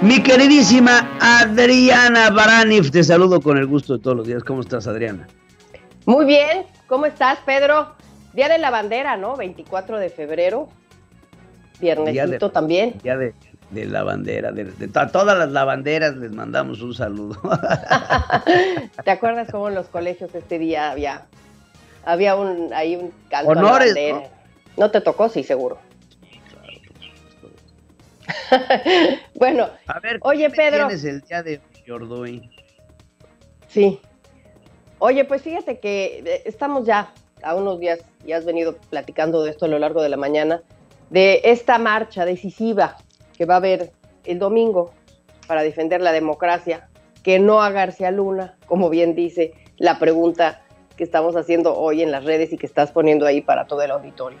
Mi queridísima Adriana Baranif, te saludo con el gusto de todos los días. ¿Cómo estás, Adriana? Muy bien, ¿cómo estás, Pedro? Día de la bandera, ¿no? 24 de febrero. Viernesito de, también. Día de, de la bandera, de, de, a todas las lavanderas les mandamos un saludo. ¿Te acuerdas cómo en los colegios este día había, había un, ahí un canto Honores, a la bandera? ¿no? ¿No te tocó? Sí, seguro. bueno, a ver, oye Pedro. tienes el día de Yordoy? Sí. Oye, pues fíjate que eh, estamos ya a unos días, y has venido platicando de esto a lo largo de la mañana, de esta marcha decisiva que va a haber el domingo para defender la democracia, que no a García Luna, como bien dice la pregunta que estamos haciendo hoy en las redes y que estás poniendo ahí para todo el auditorio.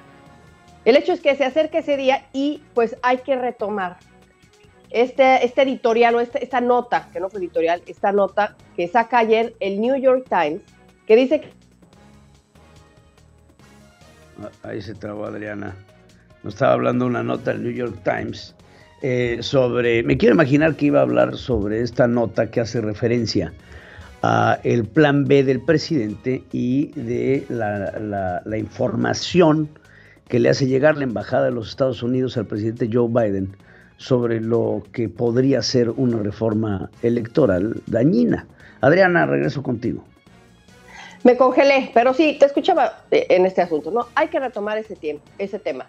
El hecho es que se acerca ese día y pues hay que retomar este, este editorial o este, esta nota, que no fue editorial, esta nota que saca ayer el New York Times, que dice que... Ahí se trabó Adriana. Nos estaba hablando una nota del New York Times eh, sobre, me quiero imaginar que iba a hablar sobre esta nota que hace referencia a el plan B del presidente y de la información que le hace llegar la Embajada de los Estados Unidos al presidente Joe Biden sobre lo que podría ser una reforma electoral dañina. Adriana, regreso contigo. Me congelé, pero sí, te escuchaba en este asunto, ¿no? Hay que retomar ese, tiempo, ese tema.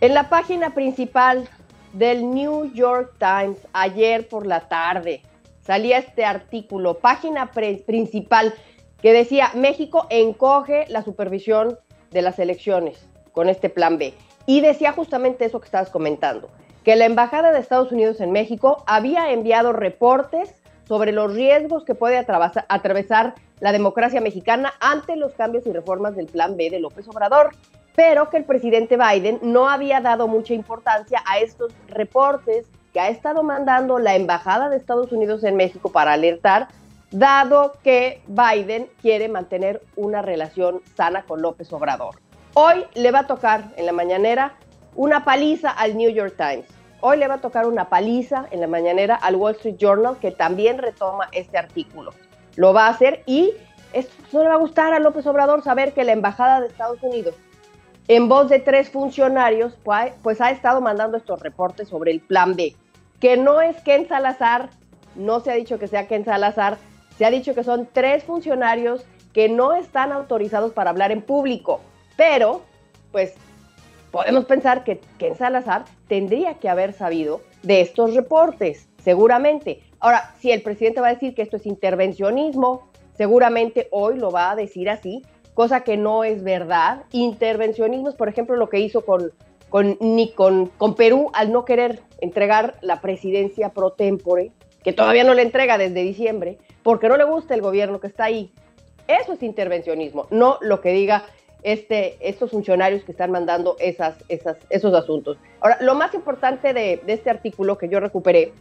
En la página principal del New York Times, ayer por la tarde, salía este artículo, página principal, que decía, México encoge la supervisión de las elecciones con este plan B. Y decía justamente eso que estabas comentando, que la Embajada de Estados Unidos en México había enviado reportes sobre los riesgos que puede atravesar la democracia mexicana ante los cambios y reformas del plan B de López Obrador, pero que el presidente Biden no había dado mucha importancia a estos reportes que ha estado mandando la Embajada de Estados Unidos en México para alertar, dado que Biden quiere mantener una relación sana con López Obrador. Hoy le va a tocar en la mañanera una paliza al New York Times. Hoy le va a tocar una paliza en la mañanera al Wall Street Journal, que también retoma este artículo. Lo va a hacer y esto no le va a gustar a López Obrador saber que la Embajada de Estados Unidos, en voz de tres funcionarios, pues, pues ha estado mandando estos reportes sobre el plan B, que no es Ken Salazar, no se ha dicho que sea Ken Salazar, se ha dicho que son tres funcionarios que no están autorizados para hablar en público, pero pues podemos pensar que Ken Salazar tendría que haber sabido de estos reportes, seguramente. Ahora, si el presidente va a decir que esto es intervencionismo, seguramente hoy lo va a decir así, cosa que no es verdad. Intervencionismo es, por ejemplo, lo que hizo con, con, ni con, con Perú al no querer entregar la presidencia pro tempore, que todavía no le entrega desde diciembre, porque no le gusta el gobierno que está ahí. Eso es intervencionismo, no lo que diga este, estos funcionarios que están mandando esas, esas, esos asuntos. Ahora, lo más importante de, este artículo que yo recuperé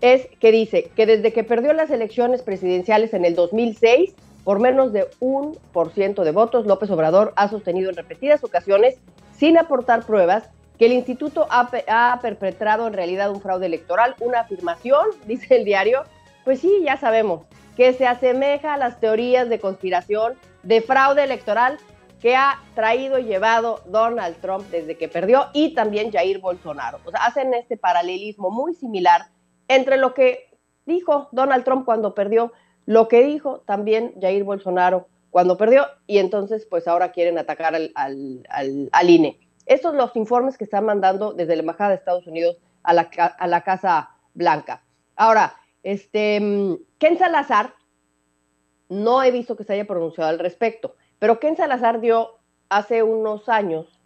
es que dice que desde que perdió las elecciones presidenciales en el 2006, por menos de un por ciento de votos, López Obrador ha sostenido en repetidas ocasiones, sin aportar pruebas, que el instituto ha, perpetrado en realidad un fraude electoral, una afirmación, dice el diario, pues sí, ya sabemos, que se asemeja a las teorías de conspiración de fraude electoral que ha traído y llevado Donald Trump desde que perdió y también Jair Bolsonaro. O sea, hacen este paralelismo muy similar entre lo que dijo Donald Trump cuando perdió, lo que dijo también Jair Bolsonaro cuando perdió y entonces pues ahora quieren atacar al, al, INE. Estos son los informes que están mandando desde la Embajada de Estados Unidos a la, a la Casa Blanca. Ahora, este, mm, Ken Salazar, no he visto que se haya pronunciado al respecto, pero Ken Salazar dio hace unos años,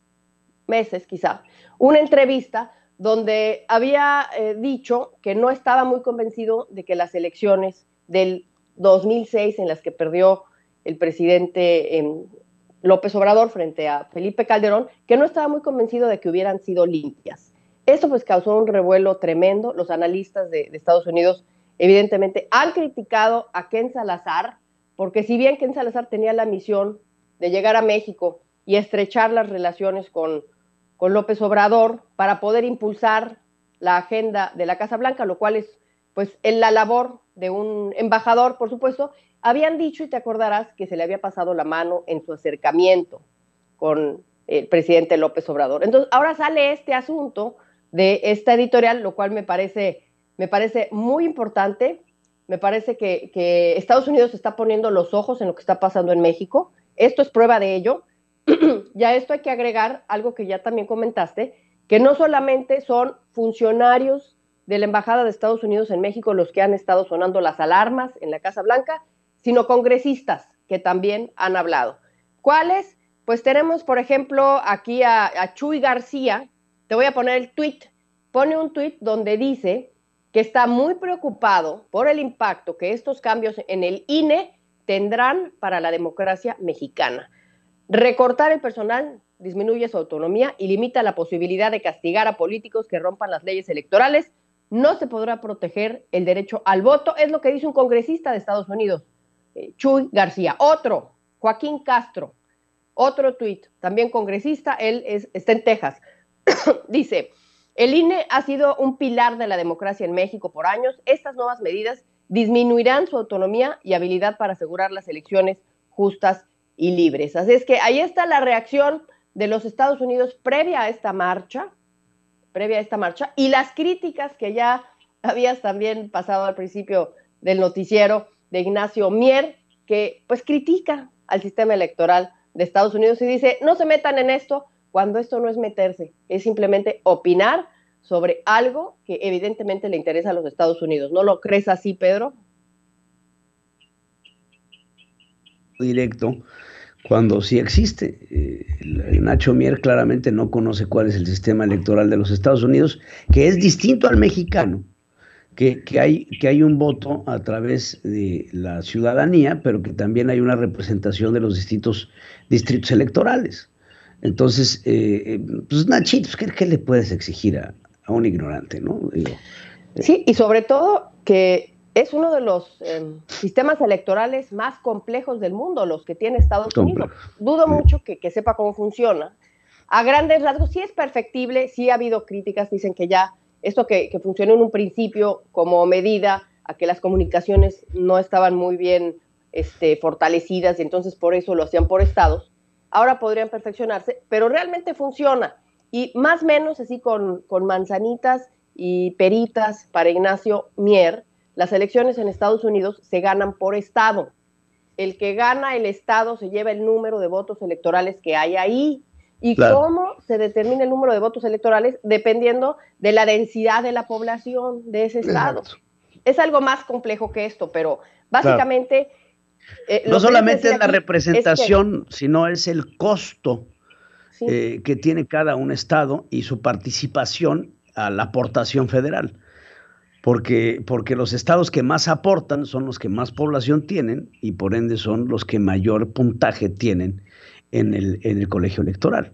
meses quizá, una entrevista donde había eh, dicho que no estaba muy convencido de que las elecciones del 2006 en las que perdió el presidente em, López Obrador frente a Felipe Calderón, que no estaba muy convencido de que hubieran sido limpias. Esto pues causó un revuelo tremendo. Los analistas de, de Estados Unidos evidentemente han criticado a Ken Salazar, porque si bien Ken Salazar tenía la misión de llegar a México y estrechar las relaciones con, con López Obrador para poder impulsar la agenda de la Casa Blanca, lo cual es pues en la labor de un embajador, por supuesto, habían dicho, y te acordarás, que se le había pasado la mano en su acercamiento con el presidente López Obrador. Entonces, ahora sale este asunto de esta editorial, lo cual me parece, me parece muy importante. Me parece que, que Estados Unidos está poniendo los ojos en lo que está pasando en México. Esto es prueba de ello. ya a esto hay que agregar algo que ya también comentaste, que no solamente son funcionarios de la Embajada de Estados Unidos en México los que han estado sonando las alarmas en la Casa Blanca, sino congresistas que también han hablado. ¿Cuáles? Pues tenemos, por ejemplo, aquí a, Chuy García, te voy a poner el tweet, pone un tweet donde dice que está muy preocupado por el impacto que estos cambios en el INE tendrán para la democracia mexicana. Recortar el personal disminuye su autonomía y limita la posibilidad de castigar a políticos que rompan las leyes electorales. No se podrá proteger el derecho al voto, es lo que dice un congresista de Estados Unidos, eh, Chuy García. Otro, Joaquín Castro, otro tuit, también congresista, él está en Texas. dice, el INE ha sido un pilar de la democracia en México por años. Estas nuevas medidas disminuirán su autonomía y habilidad para asegurar las elecciones justas y libres. Así es que ahí está la reacción de los Estados Unidos previa a esta marcha, previa a esta marcha, y las críticas que ya habías también pasado al principio del noticiero de Ignacio Mier, que pues critica al sistema electoral de Estados Unidos y dice, no se metan en esto cuando esto no es meterse, es simplemente opinar sobre algo que evidentemente le interesa a los Estados Unidos. ¿No lo crees así, Pedro? Directo, cuando sí existe. Eh, Nacho Mier claramente no conoce cuál es el sistema electoral de los Estados Unidos, que es distinto al mexicano, que, hay, que hay un voto a través de la ciudadanía, pero que también hay una representación de los distintos distritos electorales. Entonces, eh, eh pues Nachito, ¿qué, ¿qué, le puedes exigir a, a un ignorante, ¿no? sí, y sobre todo que es uno de los em, sistemas electorales más complejos del mundo, los que tiene Estados Unidos. Dudo mucho que, sepa cómo funciona. A grandes rasgos sí es perfectible, sí ha habido críticas, dicen que ya esto que, que funcionó en un principio como medida a que las comunicaciones no estaban muy bien este, fortalecidas y entonces por eso lo hacían por estados, ahora podrían perfeccionarse, pero realmente funciona. Y más o menos así con, con manzanitas y peritas para Ignacio Mier, las elecciones en Estados Unidos se ganan por estado. El que gana el estado se lleva el número de votos electorales que hay ahí. ¿Y cómo se determina el número de votos electorales? Dependiendo de la densidad de la población de ese estado. Es algo más complejo que esto, pero básicamente... Eh, no solamente es la representación, sino es el costo eh, que tiene cada un estado y su participación a la aportación federal. Porque, porque los estados que más aportan son los que más población tienen y por ende son los que mayor puntaje tienen en el, en el colegio electoral.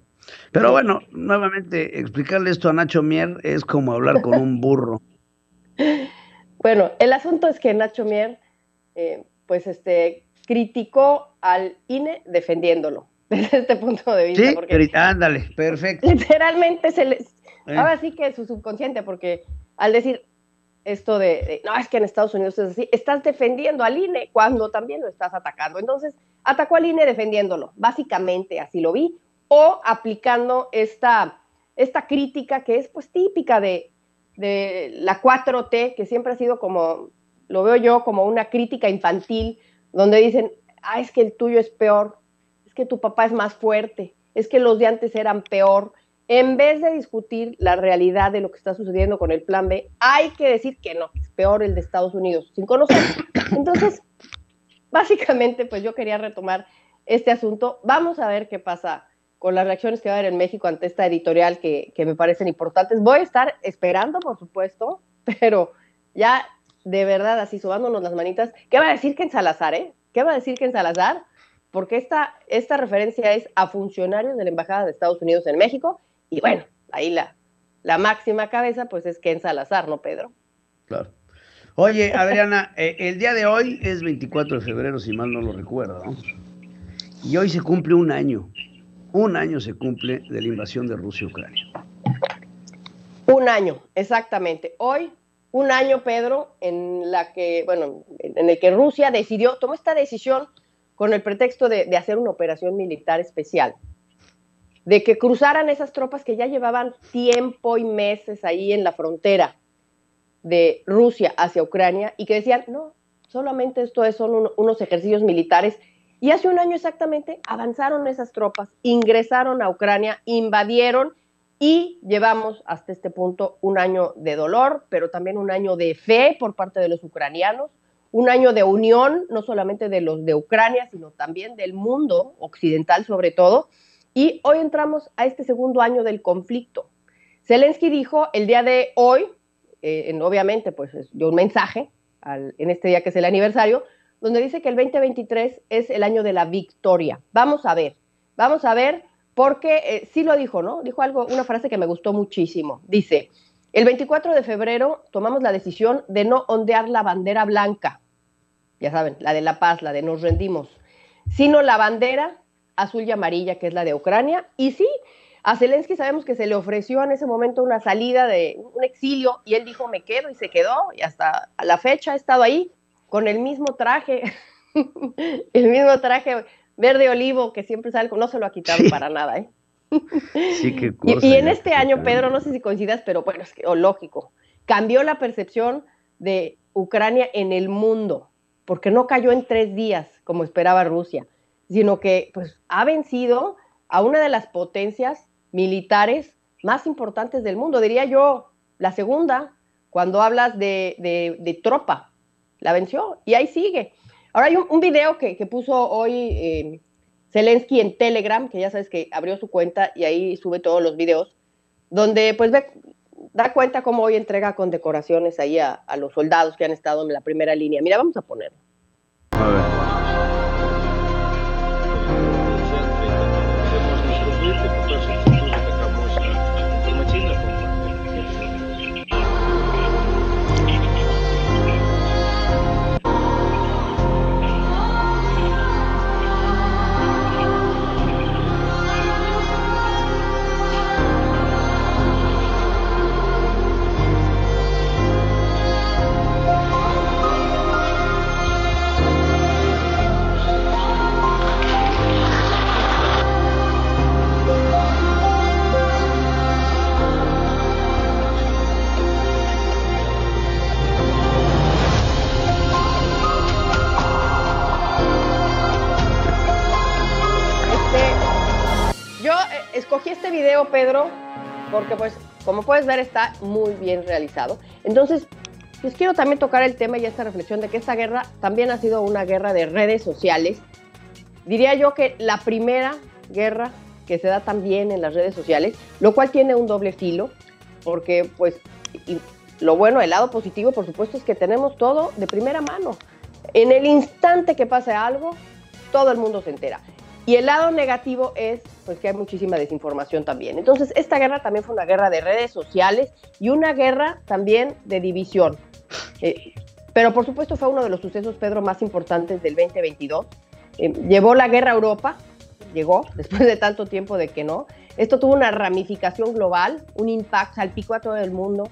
Pero bueno, nuevamente, explicarle esto a Nacho Mier es como hablar con un burro. Bueno, el asunto es que Nacho Mier, eh, pues este, criticó al INE defendiéndolo desde este punto de vista. Sí, porque ándale, perfecto. Literalmente se les... Eh. Ahora sí que es su subconsciente, porque al decir, esto de, de, no, es que en Estados Unidos es así, estás defendiendo al INE cuando también lo estás atacando. Entonces, atacó al INE defendiéndolo, básicamente así lo vi, o aplicando esta, esta crítica que es pues típica de, de la 4T, que siempre ha sido como, lo veo yo como una crítica infantil, donde dicen, ah, es que el tuyo es peor, que tu papá es más fuerte, es que los de antes eran peor. En vez de discutir la realidad de lo que está sucediendo con el plan B, hay que decir que no, es peor el de Estados Unidos, sin conocer. Entonces, básicamente, pues yo quería retomar este asunto. Vamos a ver qué pasa con las reacciones que va a haber en México ante esta editorial que, que me parecen importantes. Voy a estar esperando, por supuesto, pero ya de verdad, así subándonos las manitas, ¿qué va a decir que en Salazar, eh? ¿Qué va a decir que en Salazar? Porque esta, esta referencia es a funcionarios de la Embajada de Estados Unidos en México, y bueno, ahí la, la máxima cabeza, pues es Ken Salazar, ¿no, Pedro? Claro. Oye, Adriana, eh, el día de hoy es 24 de febrero, si mal no lo recuerdo, ¿no? Y hoy se cumple un año. Un año se cumple de la invasión de Rusia a Ucrania. Un año, exactamente. Hoy, un año, Pedro, en la que, bueno, en el que Rusia decidió, tomó esta decisión con el pretexto de, hacer una operación militar especial, de que cruzaran esas tropas que ya llevaban tiempo y meses ahí en la frontera de Rusia hacia Ucrania y que decían, no, solamente esto es, son un, unos ejercicios militares. Y hace un año exactamente avanzaron esas tropas, ingresaron a Ucrania, invadieron y llevamos hasta este punto un año de dolor, pero también un año de fe por parte de los ucranianos, un año de unión, no solamente de los de Ucrania, sino también del mundo occidental sobre todo. Y hoy entramos a este segundo año del conflicto. Zelensky dijo el día de hoy, eh, en, obviamente, pues dio un mensaje en este día que es el aniversario, donde dice que el 2023 es el año de la victoria. Vamos a ver, vamos a ver, porque eh, sí lo dijo, ¿no? Dijo algo, una frase que me gustó muchísimo. Dice, el 24 de febrero tomamos la decisión de no ondear la bandera blanca, ya saben, la de la paz, la de nos rendimos, sino la bandera azul y amarilla, que es la de Ucrania. Y sí, a Zelensky sabemos que se le ofreció en ese momento una salida de un exilio y él dijo, me quedo y se quedó y hasta a la fecha ha estado ahí con el mismo traje, el mismo traje verde olivo que siempre sale, no se lo ha quitado sí. para nada, ¿eh? Sí, qué cosa, y, y, en este año, Pedro, no sé si coincidas, pero bueno, es que, lógico, cambió la percepción de Ucrania en el mundo, porque no cayó en tres días, como esperaba Rusia, sino que pues, ha vencido a una de las potencias militares más importantes del mundo, diría yo, la segunda, cuando hablas de, de, de tropa, la venció y ahí sigue. Ahora hay un, un video que, que, puso hoy eh, Zelensky en Telegram, que ya sabes que abrió su cuenta y ahí sube todos los videos, donde pues ve, da cuenta cómo hoy entrega condecoraciones ahí a, los soldados que han estado en la primera línea. Mira, vamos a ponerlo. Este video, Pedro, porque pues, como puedes ver, está muy bien realizado. Entonces, les quiero también tocar el tema y esta reflexión de que esta guerra también ha sido una guerra de redes sociales. Diría yo que la primera guerra que se da también en las redes sociales, lo cual tiene un doble filo, porque pues lo bueno, el lado positivo, por supuesto, es que tenemos todo de primera mano. En el instante que pase algo, todo el mundo se entera. Y el lado negativo es pues que hay muchísima desinformación también. Entonces, esta guerra también fue una guerra de redes sociales y una guerra también de división. Eh, pero por supuesto fue uno de los sucesos, Pedro, más importantes del 2022. Eh, llevó la guerra a Europa, llegó después de tanto tiempo de que no. Esto tuvo una ramificación global, un impacto, salpicó a todo el mundo.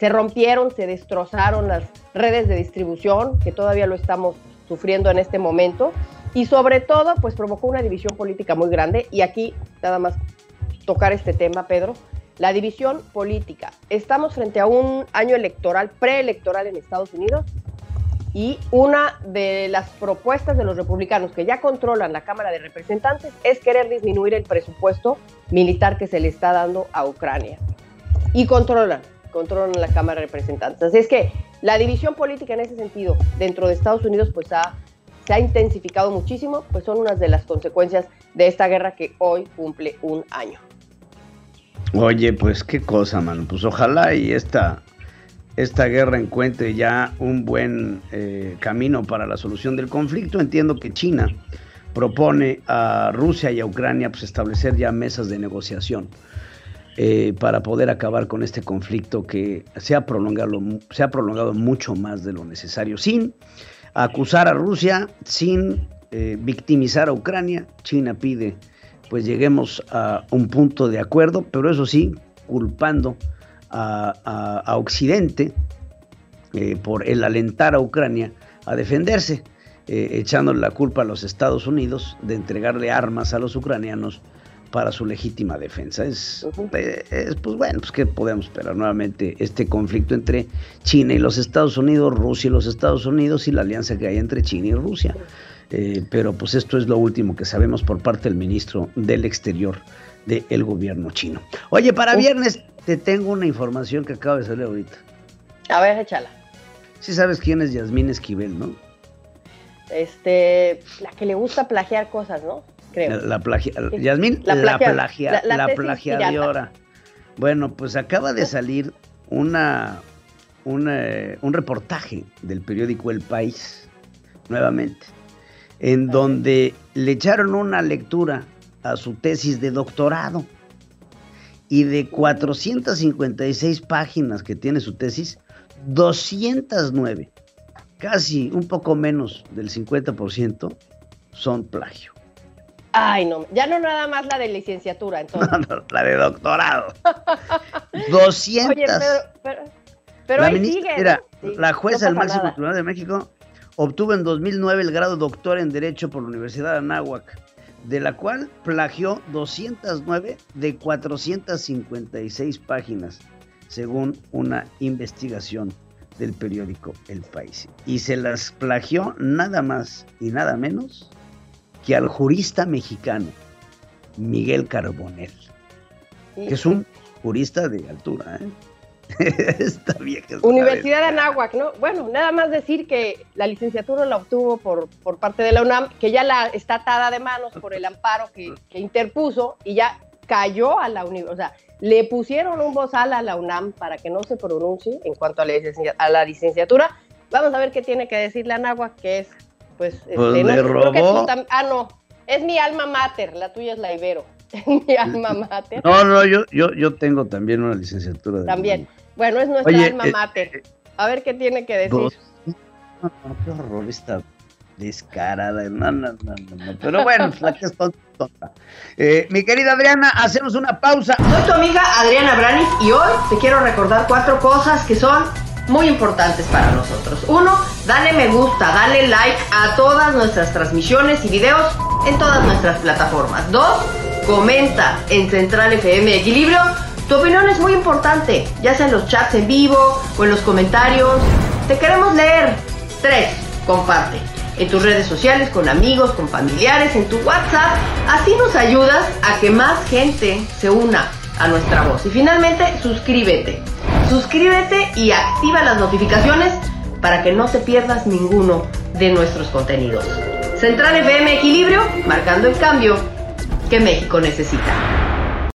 se rompieron, se destrozaron las redes de distribución, que todavía lo estamos sufriendo en este momento, y sobre todo, pues provocó una división política muy grande, y aquí nada más tocar este tema, Pedro, la división política. Estamos frente a un año electoral, preelectoral en Estados Unidos, y una de las propuestas de los republicanos que ya controlan la Cámara de Representantes es querer disminuir el presupuesto militar que se le está dando a Ucrania. Y controlan, controlan la Cámara de Representantes. Así es que la división política en ese sentido dentro de Estados Unidos pues ha, se ha intensificado muchísimo, pues son unas de las consecuencias de esta guerra que hoy cumple un año. Oye, pues qué cosa, mano. Pues ojalá y esta esta guerra encuentre ya un buen eh, camino para la solución del conflicto. Entiendo que China propone a Rusia y a Ucrania pues, establecer ya mesas de negociación eh, para poder acabar con este conflicto que se ha, prolongado, se ha prolongado mucho más de lo necesario, sin acusar a Rusia, sin eh, victimizar a Ucrania. China pide pues lleguemos a un punto de acuerdo, pero eso sí, culpando a, Occidente eh, por el alentar a Ucrania a defenderse, eh, echándole la culpa a los Estados Unidos de entregarle armas a los ucranianos para su legítima defensa. Es, eh, es, pues bueno, pues qué podemos esperar nuevamente este conflicto entre China y los Estados Unidos, Rusia y los Estados Unidos y la alianza que hay entre China y Rusia. pero pues esto es lo último que sabemos por parte del ministro del Exterior del gobierno chino. Oye, para viernes te tengo una información que acaba de salir ahorita. A ver, échala. Sí sabes quién es Yasmín Esquivel, ¿no? Este, la que le gusta plagiar cosas, ¿no? Creo. La, plagia, Yasmín, la, plagia, la, plagiadora. Bueno, pues acaba de salir una, un reportaje del periódico El País, nuevamente, en donde le echaron una lectura a su tesis de doctorado. Y de 456 páginas que tiene su tesis, 209, casi un poco menos del 50%, son plagio. Ay, no, ya no nada más la de licenciatura, entonces. la de doctorado. 200. Oye, pero, pero, ahí sigue. Mira, la jueza del máximo tribunal de México obtuvo en 2009 el grado doctor en Derecho por la Universidad de Anáhuac de la cual plagió 209 de 456 páginas, según una investigación del periódico El País. Y se las plagió nada más y nada menos que al jurista mexicano Miguel Carbonell, que es un jurista de altura. ¿eh? Esta Universidad de Anáhuac, ¿no? Bueno, nada más decir que la licenciatura la obtuvo por, por parte de la UNAM, que ya la está atada de manos por el amparo que, interpuso y ya cayó a la universidad. O sea, le pusieron un bozal a la UNAM para que no se pronuncie en cuanto a la, licenciatura, a la licenciatura. Vamos a ver qué tiene que decir la Anáhuac, que es, pues, pues este, le robó. ah, no, es mi alma mater, la tuya es la Ibero. mi alma mater. No, no, yo, yo, yo tengo también una licenciatura. también. Bueno, es nuestra alma eh, mater. Eh, a ver qué tiene que decir. No, qué horror esta descarada. No, no, no, no. Pero bueno, la que es tonta. Eh, mi querida Adriana, hacemos una pausa. Soy tu amiga Adriana Brani y hoy te quiero recordar cuatro cosas que son muy importantes para nosotros. Uno, dale me gusta, dale like a todas nuestras transmisiones y videos en todas nuestras plataformas. Dos, comenta en Central FM Equilibrio tu opinión es muy importante, ya sea en los chats en vivo o en los comentarios. Te queremos leer. 3. Comparte. En tus redes sociales, con amigos, con familiares, en tu WhatsApp. Así nos ayudas a que más gente se una a nuestra voz. Y finalmente, suscríbete. Suscríbete y activa las notificaciones para que no te pierdas ninguno de nuestros contenidos. Central FM Equilibrio, marcando el cambio que México necesita.